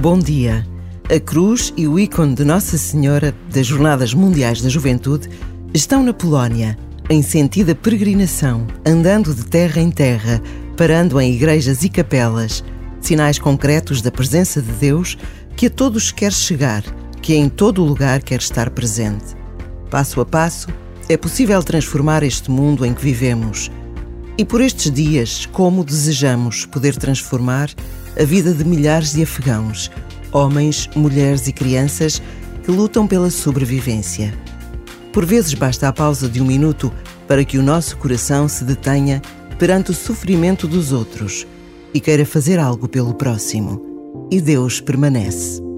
Bom dia. A cruz e o ícone de Nossa Senhora das Jornadas Mundiais da Juventude estão na Polónia, em sentido peregrinação, andando de terra em terra, parando em igrejas e capelas, sinais concretos da presença de Deus que a todos quer chegar, que em todo lugar quer estar presente. Passo a passo, é possível transformar este mundo em que vivemos. E por estes dias, como desejamos poder transformar a vida de milhares de afegãos, homens, mulheres e crianças que lutam pela sobrevivência. Por vezes basta a pausa de um minuto para que o nosso coração se detenha perante o sofrimento dos outros e queira fazer algo pelo próximo. E Deus permanece.